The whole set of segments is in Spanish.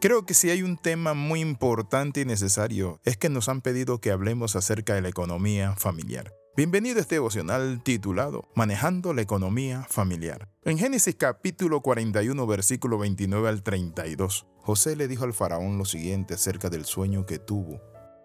Creo que si hay un tema muy importante y necesario es que nos han pedido que hablemos acerca de la economía familiar. Bienvenido a este devocional titulado Manejando la economía familiar. En Génesis capítulo 41 versículo 29 al 32, José le dijo al faraón lo siguiente acerca del sueño que tuvo.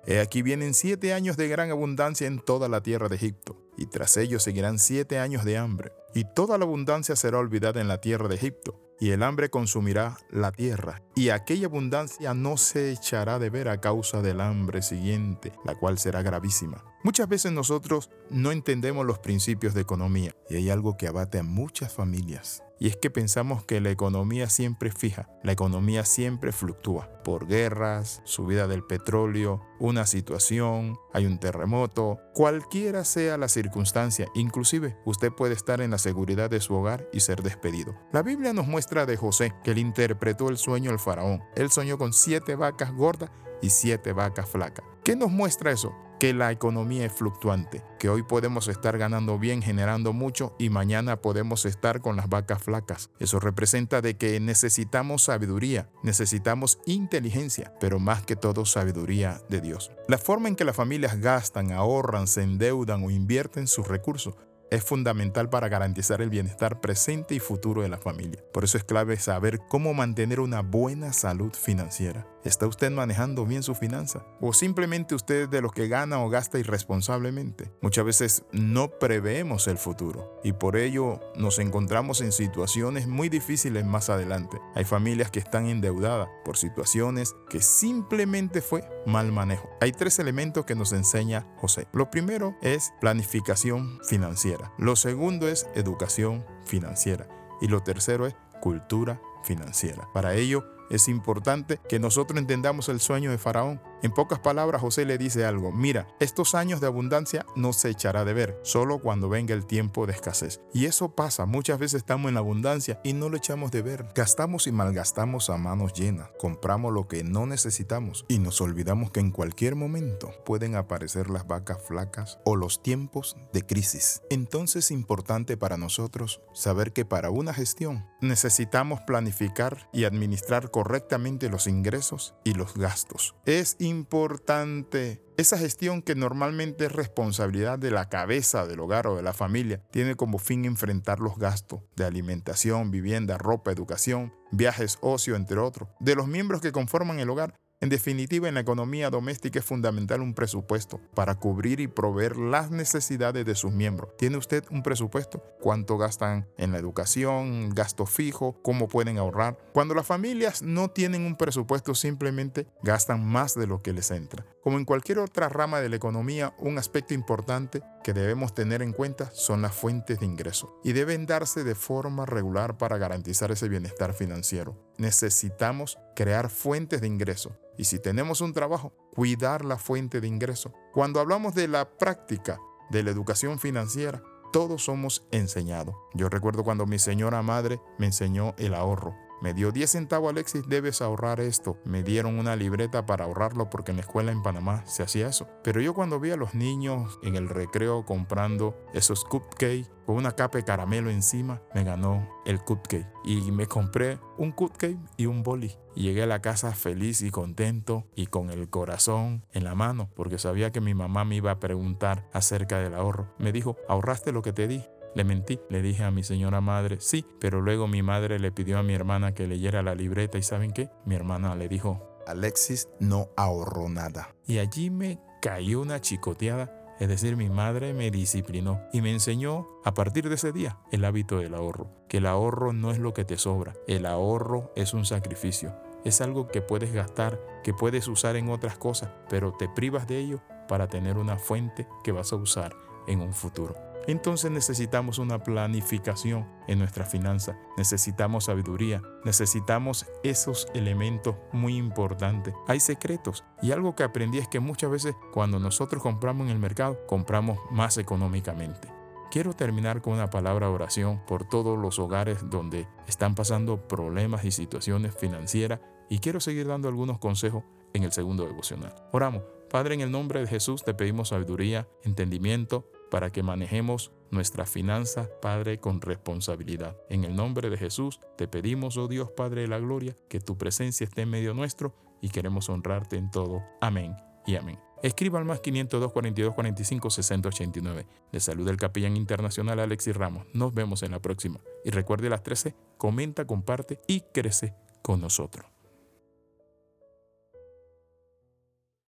He aquí vienen siete años de gran abundancia en toda la tierra de Egipto, y tras ellos seguirán siete años de hambre, y toda la abundancia será olvidada en la tierra de Egipto, y el hambre consumirá la tierra, y aquella abundancia no se echará de ver a causa del hambre siguiente, la cual será gravísima. Muchas veces nosotros no entendemos los principios de economía, y hay algo que abate a muchas familias. Y es que pensamos que la economía siempre fija, la economía siempre fluctúa por guerras, subida del petróleo, una situación, hay un terremoto, cualquiera sea la circunstancia, inclusive usted puede estar en la seguridad de su hogar y ser despedido. La Biblia nos muestra de José que él interpretó el sueño del faraón. Él soñó con siete vacas gordas y siete vacas flacas. ¿Qué nos muestra eso? Que la economía es fluctuante, que hoy podemos estar ganando bien, generando mucho y mañana podemos estar con las vacas flacas. Eso representa de que necesitamos sabiduría, necesitamos inteligencia, pero más que todo sabiduría de Dios. La forma en que las familias gastan, ahorran, se endeudan o invierten sus recursos es fundamental para garantizar el bienestar presente y futuro de la familia. Por eso es clave saber cómo mantener una buena salud financiera. ¿Está usted manejando bien su finanza? ¿O simplemente usted es de los que gana o gasta irresponsablemente? Muchas veces no preveemos el futuro y por ello nos encontramos en situaciones muy difíciles más adelante. Hay familias que están endeudadas por situaciones que simplemente fue mal manejo. Hay tres elementos que nos enseña José. Lo primero es planificación financiera. Lo segundo es educación financiera. Y lo tercero es cultura financiera. Para ello, es importante que nosotros entendamos el sueño de Faraón. En pocas palabras, José le dice algo, mira, estos años de abundancia no se echará de ver, solo cuando venga el tiempo de escasez. Y eso pasa, muchas veces estamos en abundancia y no lo echamos de ver. Gastamos y malgastamos a manos llenas, compramos lo que no necesitamos y nos olvidamos que en cualquier momento pueden aparecer las vacas flacas o los tiempos de crisis. Entonces es importante para nosotros saber que para una gestión necesitamos planificar y administrar correctamente los ingresos y los gastos. Es importante. Esa gestión que normalmente es responsabilidad de la cabeza del hogar o de la familia tiene como fin enfrentar los gastos de alimentación, vivienda, ropa, educación, viajes, ocio, entre otros, de los miembros que conforman el hogar en definitiva, en la economía doméstica es fundamental un presupuesto para cubrir y proveer las necesidades de sus miembros. ¿Tiene usted un presupuesto? ¿Cuánto gastan en la educación? ¿Gasto fijo? ¿Cómo pueden ahorrar? Cuando las familias no tienen un presupuesto, simplemente gastan más de lo que les entra. Como en cualquier otra rama de la economía, un aspecto importante que debemos tener en cuenta son las fuentes de ingreso y deben darse de forma regular para garantizar ese bienestar financiero. Necesitamos crear fuentes de ingreso y si tenemos un trabajo, cuidar la fuente de ingreso. Cuando hablamos de la práctica de la educación financiera, todos somos enseñados. Yo recuerdo cuando mi señora madre me enseñó el ahorro. Me dio 10 centavos Alexis, debes ahorrar esto. Me dieron una libreta para ahorrarlo porque en la escuela en Panamá se hacía eso. Pero yo cuando vi a los niños en el recreo comprando esos cupcakes con una capa de caramelo encima, me ganó el cupcake. Y me compré un cupcake y un boli. Llegué a la casa feliz y contento y con el corazón en la mano porque sabía que mi mamá me iba a preguntar acerca del ahorro. Me dijo, ¿ahorraste lo que te di? Le mentí, le dije a mi señora madre, sí, pero luego mi madre le pidió a mi hermana que leyera la libreta y ¿saben qué? Mi hermana le dijo, Alexis no ahorró nada. Y allí me cayó una chicoteada es decir, mi madre me disciplinó y me enseñó a partir de ese día el hábito del ahorro, que el ahorro no es lo que te sobra, el ahorro es un sacrificio, es algo que puedes gastar, que puedes usar en otras cosas, pero te privas de ello para tener una fuente que vas a usar en un futuro. Entonces necesitamos una planificación en nuestra finanza, necesitamos sabiduría, necesitamos esos elementos muy importantes. Hay secretos y algo que aprendí es que muchas veces cuando nosotros compramos en el mercado, compramos más económicamente. Quiero terminar con una palabra oración por todos los hogares donde están pasando problemas y situaciones financieras y quiero seguir dando algunos consejos en el segundo devocional. Oramos. Padre, en el nombre de Jesús te pedimos sabiduría, entendimiento, para que manejemos nuestra finanza, Padre, con responsabilidad. En el nombre de Jesús te pedimos, oh Dios Padre de la Gloria, que tu presencia esté en medio nuestro y queremos honrarte en todo. Amén y amén. Escriba al más 502 42 45 60 89. De salud el capellán internacional Alexis Ramos. Nos vemos en la próxima. Y recuerde las 13, comenta, comparte y crece con nosotros.